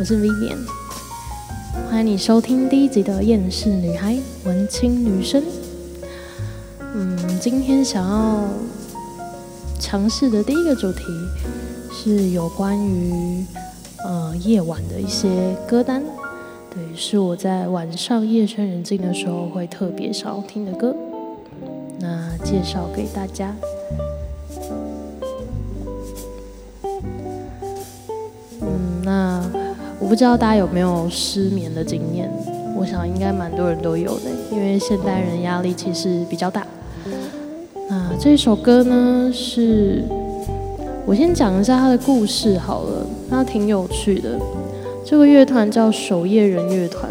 我是 Vivian，欢迎你收听第一集的《厌世女孩文青女生》。嗯，今天想要尝试的第一个主题是有关于呃夜晚的一些歌单，对，是我在晚上夜深人静的时候会特别想要听的歌，那介绍给大家。嗯，那不知道大家有没有失眠的经验？我想应该蛮多人都有的，因为现代人压力其实比较大。那这首歌呢，是我先讲一下它的故事好了，它挺有趣的。这个乐团叫守夜人乐团。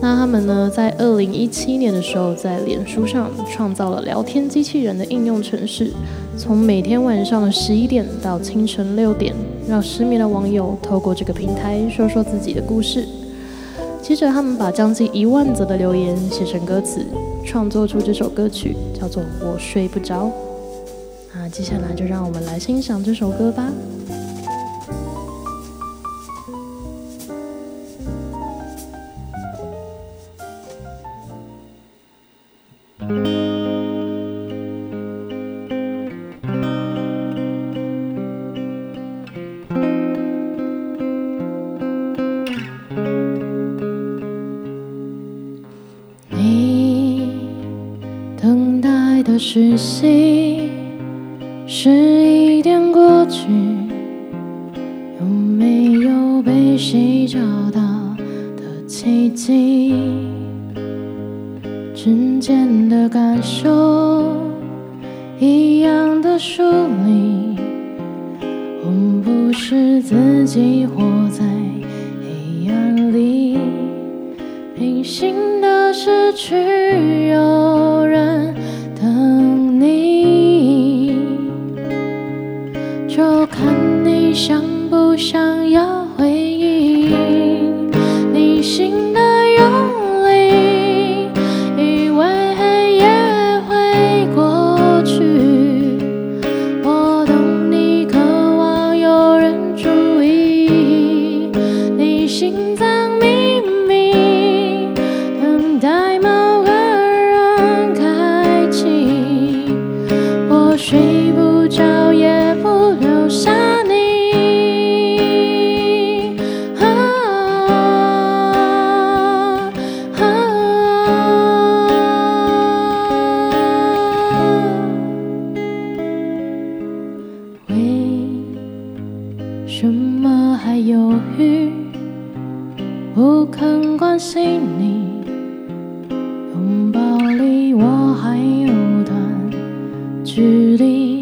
那他们呢，在二零一七年的时候，在脸书上创造了聊天机器人的应用程式，从每天晚上的十一点到清晨六点，让失眠的网友透过这个平台说说自己的故事。接着，他们把将近一万则的留言写成歌词，创作出这首歌曲，叫做《我睡不着》。那接下来就让我们来欣赏这首歌吧。窒息十一点过去，有没有被谁找到的奇迹？之间的感受一就看你想不想要回忆。距离。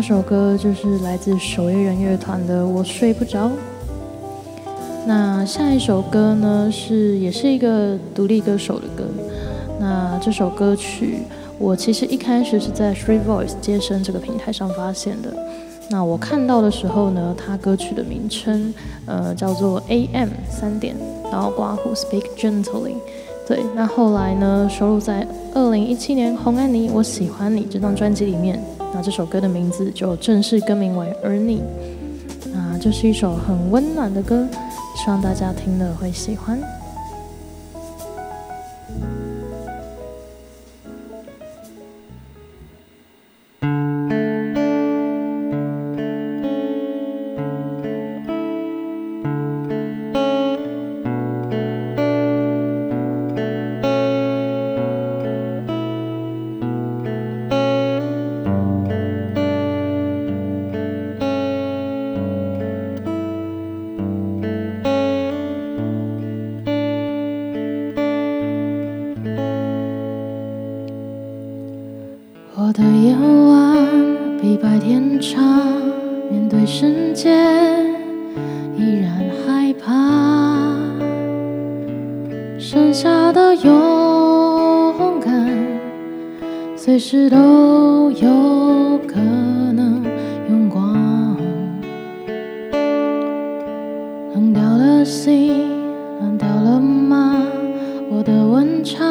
这首歌就是来自守夜人乐团的《我睡不着》。那下一首歌呢，是也是一个独立歌手的歌。那这首歌曲，我其实一开始是在 Free Voice 接生这个平台上发现的。那我看到的时候呢，它歌曲的名称，呃，叫做 AM 三点，然后刮胡 Speak Gently。对，那后来呢，收录在二零一七年《红安妮我喜欢你》这张专辑里面。那这首歌的名字就正式更名为《而你》。啊这是一首很温暖的歌，希望大家听了会喜欢。对世界依然害怕，剩下的勇敢，随时都有可能用光。冷掉了心，冷掉了吗？我的温差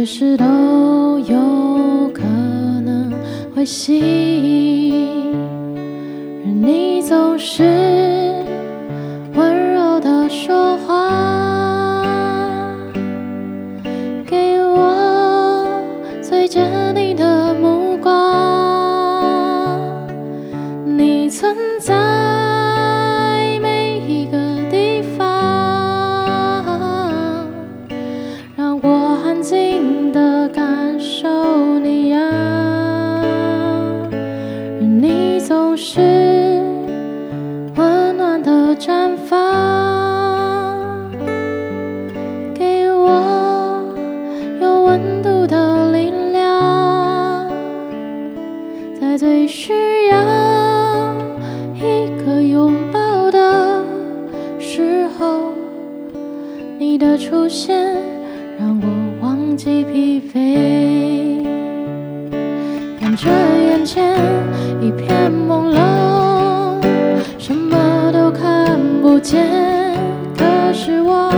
随时都有可能会熄，而你总是见可是我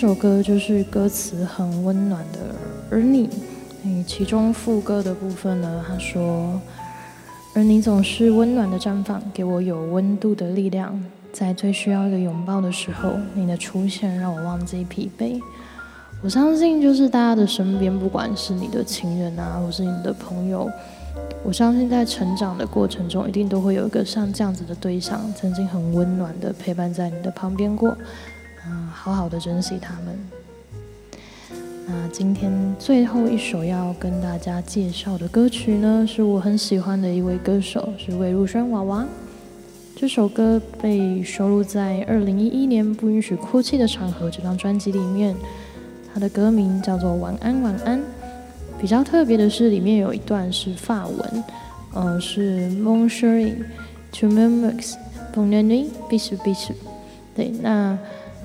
这首歌就是歌词很温暖的，而你，你其中副歌的部分呢？他说：“而你总是温暖的绽放，给我有温度的力量，在最需要一个拥抱的时候，你的出现让我忘记疲惫。”我相信，就是大家的身边，不管是你的情人啊，或是你的朋友，我相信在成长的过程中，一定都会有一个像这样子的对象，曾经很温暖的陪伴在你的旁边过。嗯，好好的珍惜他们。那今天最后一首要跟大家介绍的歌曲呢，是我很喜欢的一位歌手，是魏如萱娃娃。这首歌被收录在二零一一年《不允许哭泣的场合》这张专辑里面，它的歌名叫做《晚安晚安》。比较特别的是，里面有一段是法文，嗯，是 Mon chéri, tu m'aimes, bonne nuit, bisous bisous。对，那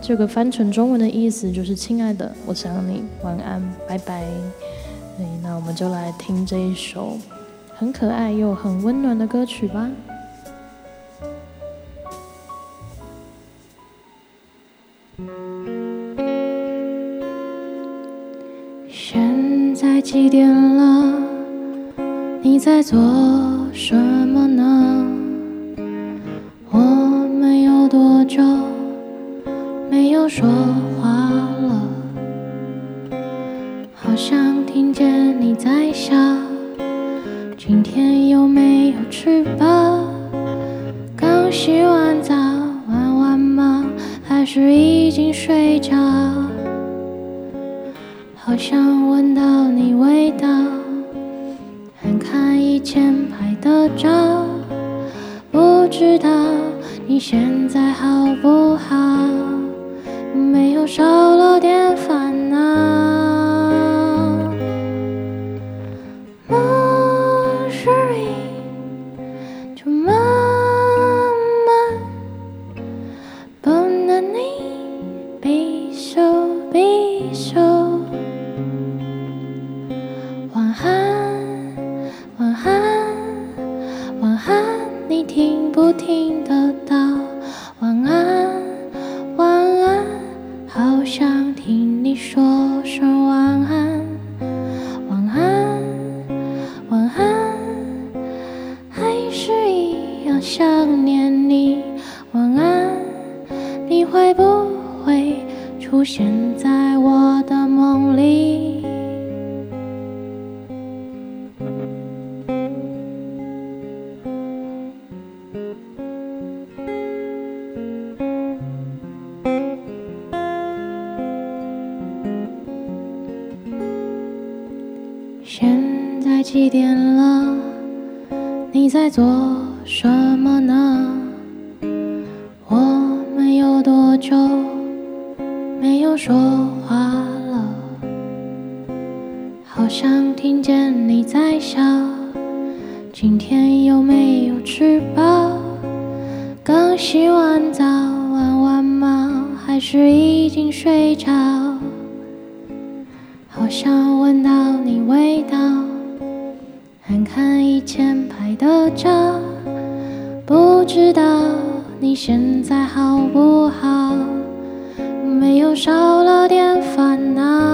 这个翻成中文的意思就是“亲爱的，我想你，晚安，拜拜”。那我们就来听这一首很可爱又很温暖的歌曲吧。现在几点了？你在做什么呢？经睡着？好想闻到想念你，晚安。你会不会出现在我的梦里？现在几点了？你在做？什么呢？我们有多久没有说话了？好像听见你在笑。今天有没有吃饱？刚洗完澡，玩完猫？还是已经睡着？好想闻到你味道。看看以前拍的照，不知道你现在好不好？没有少了点烦恼。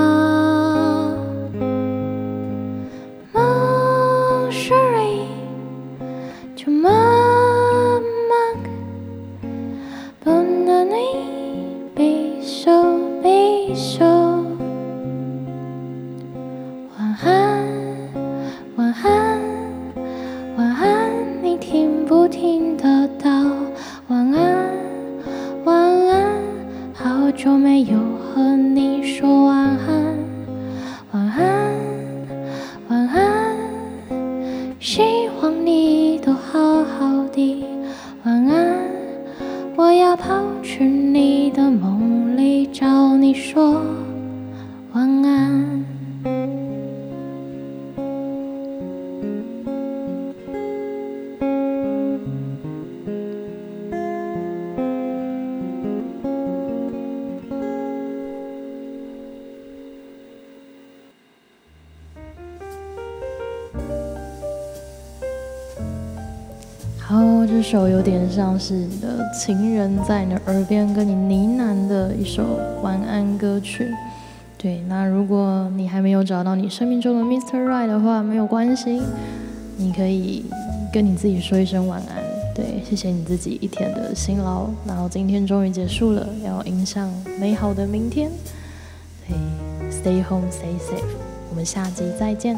找你说晚安。首有点像是你的情人在你的耳边跟你呢喃的一首晚安歌曲。对，那如果你还没有找到你生命中的 Mr. Right 的话，没有关系，你可以跟你自己说一声晚安。对，谢谢你自己一天的辛劳，然后今天终于结束了，要迎向美好的明天。对，Stay home, stay safe。我们下集再见。